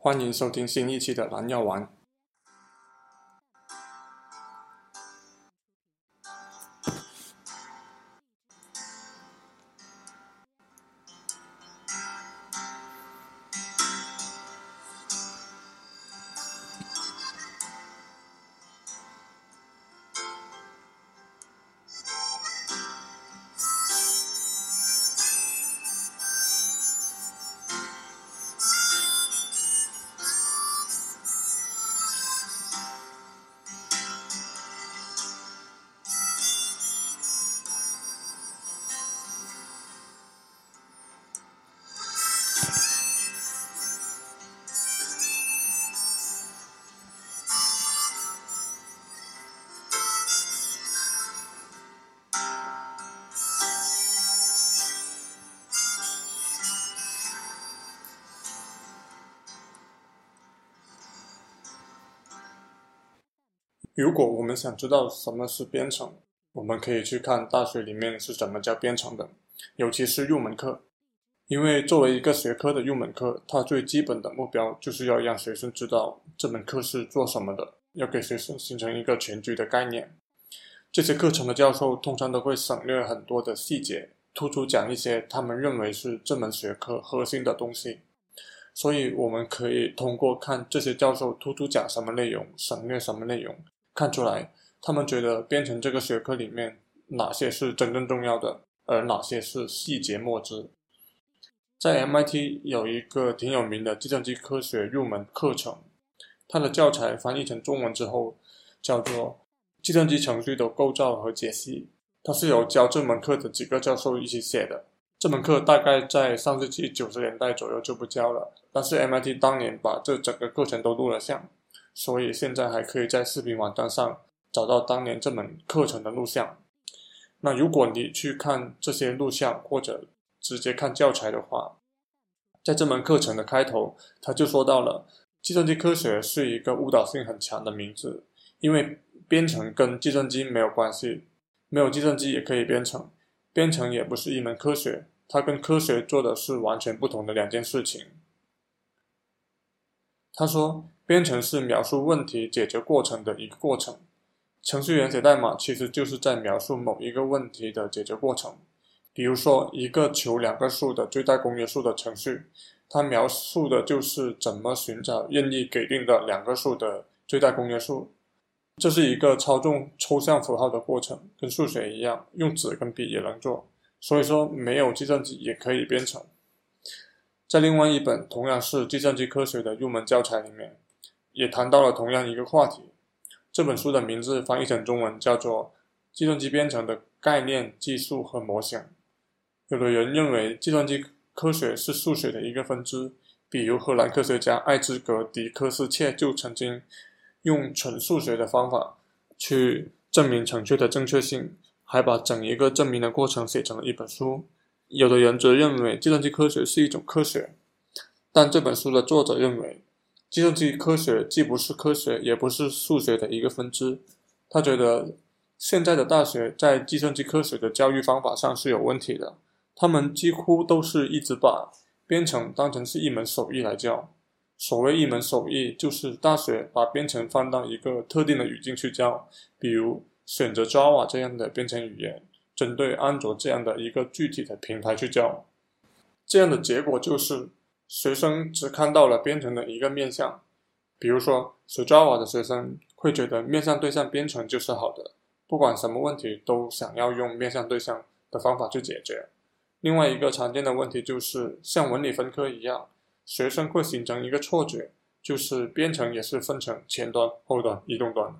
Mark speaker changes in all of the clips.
Speaker 1: 欢迎收听新一期的蓝药丸。如果我们想知道什么是编程，我们可以去看大学里面是怎么教编程的，尤其是入门课。因为作为一个学科的入门课，它最基本的目标就是要让学生知道这门课是做什么的，要给学生形成一个全局的概念。这些课程的教授通常都会省略很多的细节，突出讲一些他们认为是这门学科核心的东西。所以，我们可以通过看这些教授突出讲什么内容，省略什么内容。看出来，他们觉得编程这个学科里面哪些是真正重要的，而哪些是细节末知。在 MIT 有一个挺有名的计算机科学入门课程，它的教材翻译成中文之后叫做《计算机程序的构造和解析》，它是由教这门课的几个教授一起写的。这门课大概在上世纪九十年代左右就不教了，但是 MIT 当年把这整个课程都录了像。所以现在还可以在视频网站上找到当年这门课程的录像。那如果你去看这些录像或者直接看教材的话，在这门课程的开头，他就说到了计算机科学是一个误导性很强的名字，因为编程跟计算机没有关系，没有计算机也可以编程，编程也不是一门科学，它跟科学做的是完全不同的两件事情。他说。编程是描述问题解决过程的一个过程，程序员写代码其实就是在描述某一个问题的解决过程。比如说，一个求两个数的最大公约数的程序，它描述的就是怎么寻找任意给定的两个数的最大公约数。这是一个操纵抽象符号的过程，跟数学一样，用纸跟笔也能做。所以说，没有计算机也可以编程。在另外一本同样是计算机科学的入门教材里面。也谈到了同样一个话题。这本书的名字翻译成中文叫做《计算机编程的概念、技术和模型》。有的人认为计算机科学是数学的一个分支，比如荷兰科学家艾兹格·迪克斯切就曾经用纯数学的方法去证明程序的正确性，还把整一个证明的过程写成了一本书。有的人则认为计算机科学是一种科学，但这本书的作者认为。计算机科学既不是科学，也不是数学的一个分支。他觉得现在的大学在计算机科学的教育方法上是有问题的。他们几乎都是一直把编程当成是一门手艺来教。所谓一门手艺，就是大学把编程放到一个特定的语境去教，比如选择 Java 这样的编程语言，针对安卓这样的一个具体的平台去教。这样的结果就是。学生只看到了编程的一个面向，比如说学 Java 的学生会觉得面向对象编程就是好的，不管什么问题都想要用面向对象的方法去解决。另外一个常见的问题就是像文理分科一样，学生会形成一个错觉，就是编程也是分成前端、后端、移动端。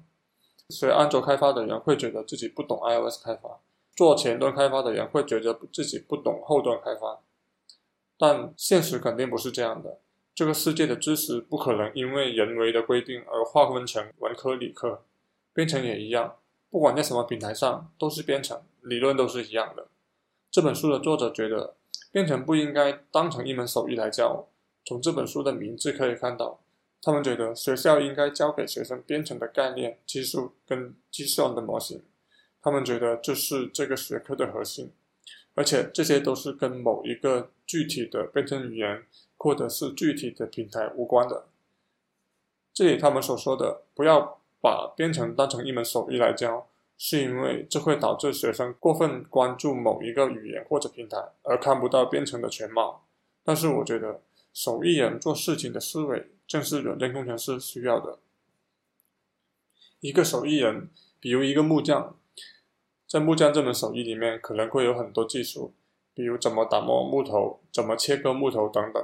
Speaker 1: 所以安卓开发的人会觉得自己不懂 iOS 开发，做前端开发的人会觉得自己不懂后端开发。但现实肯定不是这样的。这个世界的知识不可能因为人为的规定而划分成文科、理科。编程也一样，不管在什么平台上都是编程，理论都是一样的。这本书的作者觉得，编程不应该当成一门手艺来教。从这本书的名字可以看到，他们觉得学校应该教给学生编程的概念、技术跟计算的模型。他们觉得这是这个学科的核心。而且这些都是跟某一个具体的编程语言或者是具体的平台无关的。这里他们所说的不要把编程当成一门手艺来教，是因为这会导致学生过分关注某一个语言或者平台，而看不到编程的全貌。但是我觉得手艺人做事情的思维正是软件工程师需要的。一个手艺人，比如一个木匠，在木匠这门手艺里面，可能会有很多技术，比如怎么打磨木头、怎么切割木头等等。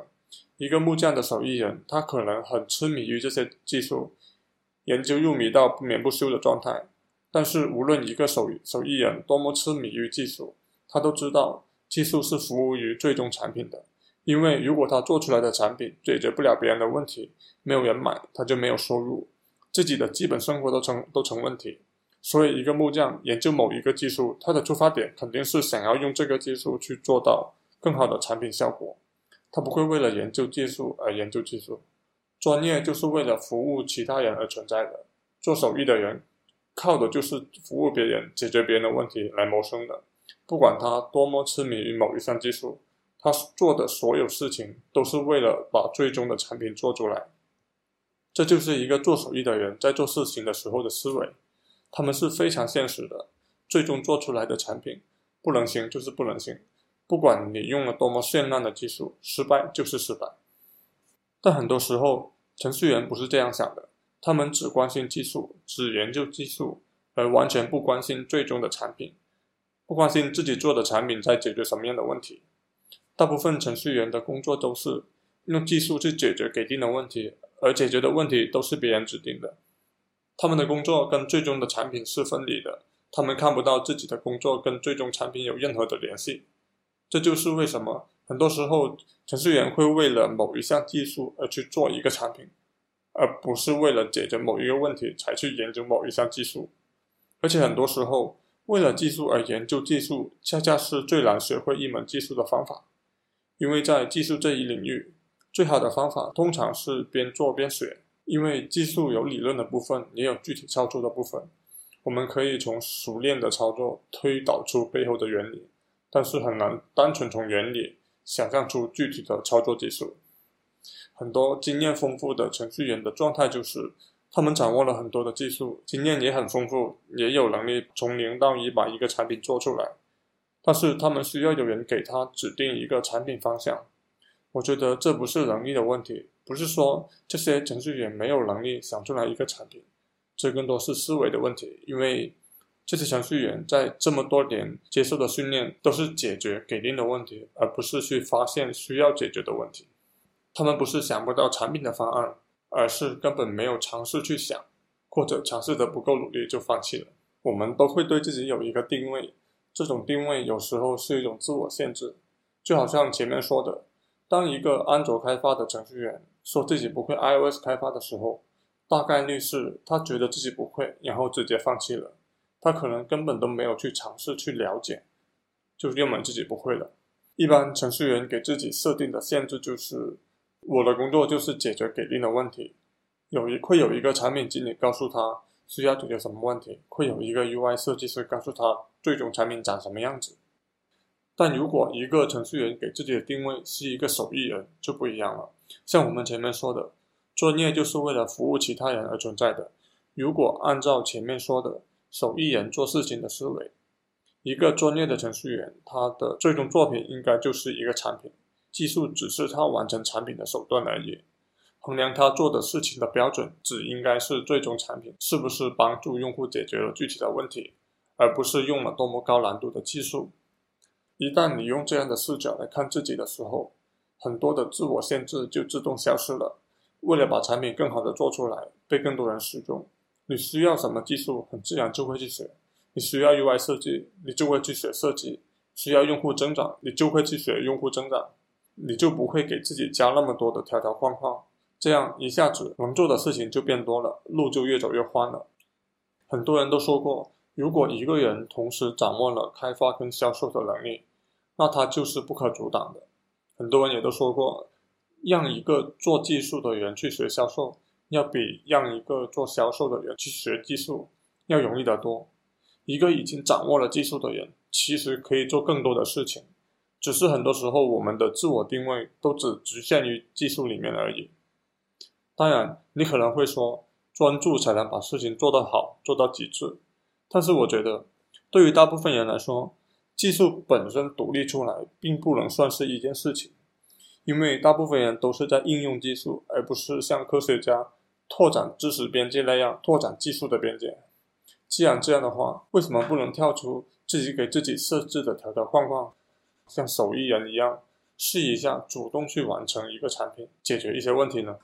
Speaker 1: 一个木匠的手艺人，他可能很痴迷于这些技术，研究入迷到不眠不休的状态。但是，无论一个手手艺人多么痴迷于技术，他都知道技术是服务于最终产品的。因为如果他做出来的产品解决不了别人的问题，没有人买，他就没有收入，自己的基本生活都成都成问题。所以，一个木匠研究某一个技术，他的出发点肯定是想要用这个技术去做到更好的产品效果。他不会为了研究技术而研究技术，专业就是为了服务其他人而存在的。做手艺的人，靠的就是服务别人、解决别人的问题来谋生的。不管他多么痴迷于某一项技术，他做的所有事情都是为了把最终的产品做出来。这就是一个做手艺的人在做事情的时候的思维。他们是非常现实的，最终做出来的产品不能行就是不能行。不管你用了多么绚烂的技术，失败就是失败。但很多时候，程序员不是这样想的，他们只关心技术，只研究技术，而完全不关心最终的产品，不关心自己做的产品在解决什么样的问题。大部分程序员的工作都是用技术去解决给定的问题，而解决的问题都是别人指定的。他们的工作跟最终的产品是分离的，他们看不到自己的工作跟最终产品有任何的联系。这就是为什么很多时候程序员会为了某一项技术而去做一个产品，而不是为了解决某一个问题才去研究某一项技术。而且很多时候，为了技术而研究技术，恰恰是最难学会一门技术的方法。因为在技术这一领域，最好的方法通常是边做边学。因为技术有理论的部分，也有具体操作的部分，我们可以从熟练的操作推导出背后的原理。但是很难单纯从原理想象出具体的操作技术。很多经验丰富的程序员的状态就是，他们掌握了很多的技术，经验也很丰富，也有能力从零到一把一个产品做出来。但是他们需要有人给他指定一个产品方向。我觉得这不是能力的问题，不是说这些程序员没有能力想出来一个产品，这更多是思维的问题，因为。这些程序员在这么多年接受的训练，都是解决给定的问题，而不是去发现需要解决的问题。他们不是想不到产品的方案，而是根本没有尝试去想，或者尝试的不够努力就放弃了。我们都会对自己有一个定位，这种定位有时候是一种自我限制。就好像前面说的，当一个安卓开发的程序员说自己不会 iOS 开发的时候，大概率是他觉得自己不会，然后直接放弃了。他可能根本都没有去尝试去了解，就认为自己不会了。一般程序员给自己设定的限制就是：我的工作就是解决给定的问题。有一会有一个产品经理告诉他需要解决什么问题，会有一个 UI 设计师告诉他最终产品长什么样子。但如果一个程序员给自己的定位是一个手艺人，就不一样了。像我们前面说的，专业就是为了服务其他人而存在的。如果按照前面说的，手艺人做事情的思维，一个专业的程序员，他的最终作品应该就是一个产品，技术只是他完成产品的手段而已。衡量他做的事情的标准，只应该是最终产品是不是帮助用户解决了具体的问题，而不是用了多么高难度的技术。一旦你用这样的视角来看自己的时候，很多的自我限制就自动消失了。为了把产品更好的做出来，被更多人使用。你需要什么技术，很自然就会去学；你需要 UI 设计，你就会去学设计；需要用户增长，你就会去学用户增长。你就不会给自己加那么多的条条框框，这样一下子能做的事情就变多了，路就越走越宽了。很多人都说过，如果一个人同时掌握了开发跟销售的能力，那他就是不可阻挡的。很多人也都说过，让一个做技术的人去学销售。要比让一个做销售的人去学技术要容易得多。一个已经掌握了技术的人，其实可以做更多的事情。只是很多时候我们的自我定位都只局限于技术里面而已。当然，你可能会说，专注才能把事情做得好，做到极致。但是我觉得，对于大部分人来说，技术本身独立出来，并不能算是一件事情，因为大部分人都是在应用技术，而不是像科学家拓展知识边界那样拓展技术的边界。既然这样的话，为什么不能跳出自己给自己设置的条条框框？像手艺人一样，试一下主动去完成一个产品，解决一些问题呢